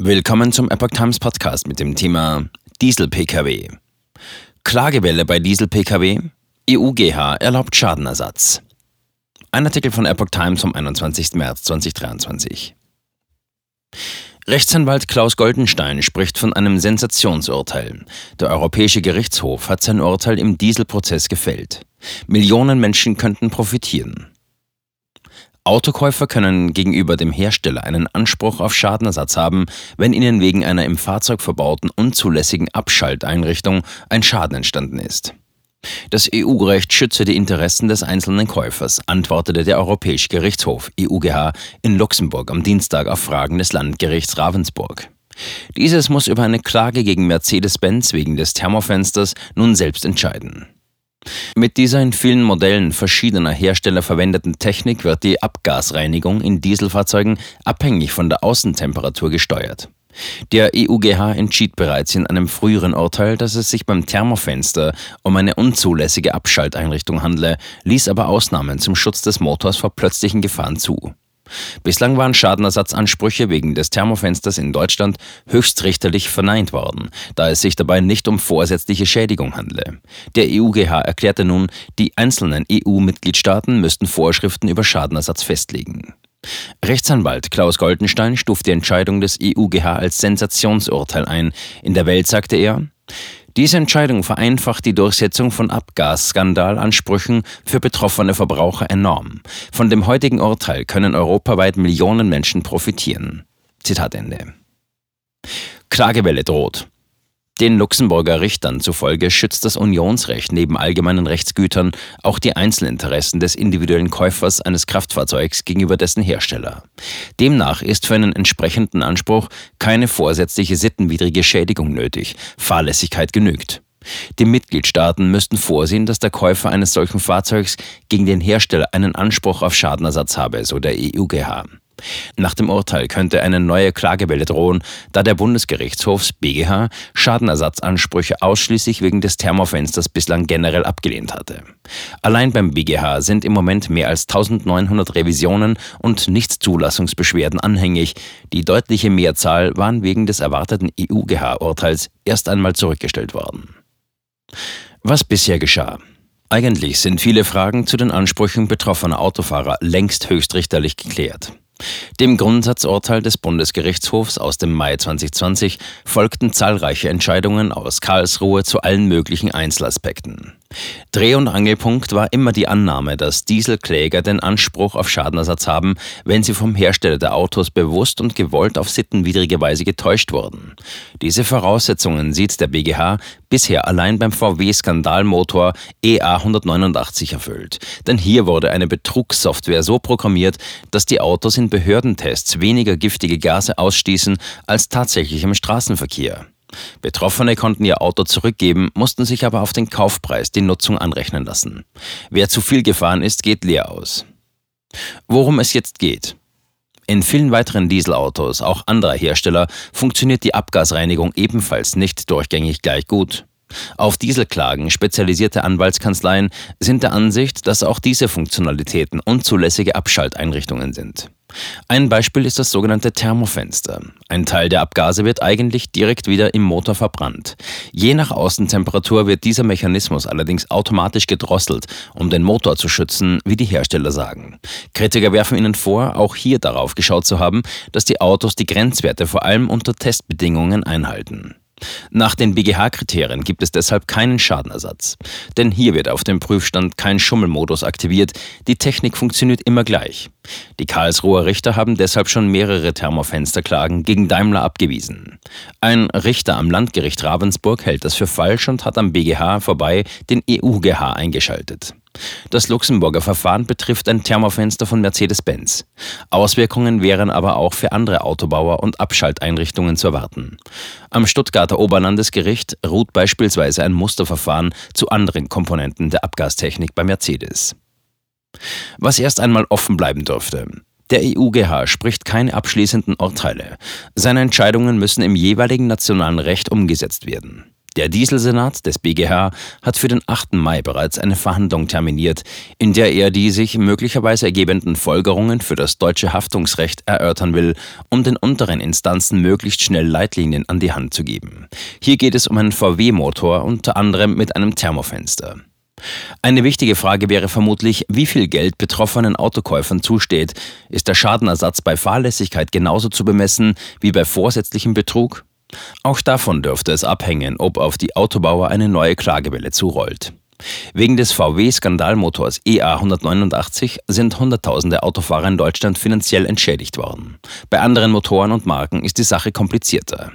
Willkommen zum Epoch Times Podcast mit dem Thema Diesel-Pkw. Klagewelle bei Diesel-Pkw. EUGH erlaubt Schadenersatz. Ein Artikel von Epoch Times vom 21. März 2023. Rechtsanwalt Klaus Goldenstein spricht von einem Sensationsurteil. Der Europäische Gerichtshof hat sein Urteil im Dieselprozess gefällt. Millionen Menschen könnten profitieren. Autokäufer können gegenüber dem Hersteller einen Anspruch auf Schadenersatz haben, wenn ihnen wegen einer im Fahrzeug verbauten unzulässigen Abschalteinrichtung ein Schaden entstanden ist. Das EU-Recht schütze die Interessen des einzelnen Käufers, antwortete der Europäische Gerichtshof EUGH in Luxemburg am Dienstag auf Fragen des Landgerichts Ravensburg. Dieses muss über eine Klage gegen Mercedes-Benz wegen des Thermofensters nun selbst entscheiden. Mit dieser in vielen Modellen verschiedener Hersteller verwendeten Technik wird die Abgasreinigung in Dieselfahrzeugen abhängig von der Außentemperatur gesteuert. Der EUGH entschied bereits in einem früheren Urteil, dass es sich beim Thermofenster um eine unzulässige Abschalteinrichtung handle, ließ aber Ausnahmen zum Schutz des Motors vor plötzlichen Gefahren zu. Bislang waren Schadenersatzansprüche wegen des Thermofensters in Deutschland höchstrichterlich verneint worden, da es sich dabei nicht um vorsätzliche Schädigung handle. Der EUGH erklärte nun, die einzelnen EU-Mitgliedstaaten müssten Vorschriften über Schadenersatz festlegen. Rechtsanwalt Klaus Goldenstein stuft die Entscheidung des EUGH als Sensationsurteil ein. In der Welt sagte er, diese Entscheidung vereinfacht die Durchsetzung von Abgassskandalansprüchen für betroffene Verbraucher enorm. Von dem heutigen Urteil können europaweit Millionen Menschen profitieren. Zitat Ende. Klagewelle droht. Den Luxemburger Richtern zufolge schützt das Unionsrecht neben allgemeinen Rechtsgütern auch die Einzelinteressen des individuellen Käufers eines Kraftfahrzeugs gegenüber dessen Hersteller. Demnach ist für einen entsprechenden Anspruch keine vorsätzliche sittenwidrige Schädigung nötig, Fahrlässigkeit genügt. Die Mitgliedstaaten müssten vorsehen, dass der Käufer eines solchen Fahrzeugs gegen den Hersteller einen Anspruch auf Schadenersatz habe, so der EUGH. Nach dem Urteil könnte eine neue Klagewelle drohen, da der Bundesgerichtshof BGH Schadenersatzansprüche ausschließlich wegen des Thermofensters bislang generell abgelehnt hatte. Allein beim BGH sind im Moment mehr als 1900 Revisionen und Nichtzulassungsbeschwerden anhängig. Die deutliche Mehrzahl waren wegen des erwarteten EUGH-Urteils erst einmal zurückgestellt worden. Was bisher geschah? Eigentlich sind viele Fragen zu den Ansprüchen betroffener Autofahrer längst höchstrichterlich geklärt. Dem Grundsatzurteil des Bundesgerichtshofs aus dem Mai 2020 folgten zahlreiche Entscheidungen aus Karlsruhe zu allen möglichen Einzelaspekten. Dreh- und Angelpunkt war immer die Annahme, dass Dieselkläger den Anspruch auf Schadenersatz haben, wenn sie vom Hersteller der Autos bewusst und gewollt auf sittenwidrige Weise getäuscht wurden. Diese Voraussetzungen sieht der BGH bisher allein beim VW-Skandalmotor EA 189 erfüllt. Denn hier wurde eine Betrugssoftware so programmiert, dass die Autos in Behördentests weniger giftige Gase ausstießen als tatsächlich im Straßenverkehr. Betroffene konnten ihr Auto zurückgeben, mussten sich aber auf den Kaufpreis die Nutzung anrechnen lassen. Wer zu viel gefahren ist, geht leer aus. Worum es jetzt geht. In vielen weiteren Dieselautos, auch anderer Hersteller, funktioniert die Abgasreinigung ebenfalls nicht durchgängig gleich gut. Auf Dieselklagen spezialisierte Anwaltskanzleien sind der Ansicht, dass auch diese Funktionalitäten unzulässige Abschalteinrichtungen sind. Ein Beispiel ist das sogenannte Thermofenster. Ein Teil der Abgase wird eigentlich direkt wieder im Motor verbrannt. Je nach Außentemperatur wird dieser Mechanismus allerdings automatisch gedrosselt, um den Motor zu schützen, wie die Hersteller sagen. Kritiker werfen ihnen vor, auch hier darauf geschaut zu haben, dass die Autos die Grenzwerte vor allem unter Testbedingungen einhalten. Nach den BGH-Kriterien gibt es deshalb keinen Schadenersatz. Denn hier wird auf dem Prüfstand kein Schummelmodus aktiviert, die Technik funktioniert immer gleich. Die Karlsruher Richter haben deshalb schon mehrere Thermofensterklagen gegen Daimler abgewiesen. Ein Richter am Landgericht Ravensburg hält das für falsch und hat am BGH vorbei den EUGH eingeschaltet. Das Luxemburger Verfahren betrifft ein Thermofenster von Mercedes-Benz. Auswirkungen wären aber auch für andere Autobauer und Abschalteinrichtungen zu erwarten. Am Stuttgarter Oberlandesgericht ruht beispielsweise ein Musterverfahren zu anderen Komponenten der Abgastechnik bei Mercedes. Was erst einmal offen bleiben dürfte. Der EUGH spricht keine abschließenden Urteile. Seine Entscheidungen müssen im jeweiligen nationalen Recht umgesetzt werden. Der Dieselsenat des BGH hat für den 8. Mai bereits eine Verhandlung terminiert, in der er die sich möglicherweise ergebenden Folgerungen für das deutsche Haftungsrecht erörtern will, um den unteren Instanzen möglichst schnell Leitlinien an die Hand zu geben. Hier geht es um einen VW-Motor, unter anderem mit einem Thermofenster. Eine wichtige Frage wäre vermutlich, wie viel Geld betroffenen Autokäufern zusteht. Ist der Schadenersatz bei Fahrlässigkeit genauso zu bemessen wie bei vorsätzlichem Betrug? Auch davon dürfte es abhängen, ob auf die Autobauer eine neue Klagewelle zurollt. Wegen des VW-Skandalmotors EA 189 sind Hunderttausende Autofahrer in Deutschland finanziell entschädigt worden. Bei anderen Motoren und Marken ist die Sache komplizierter.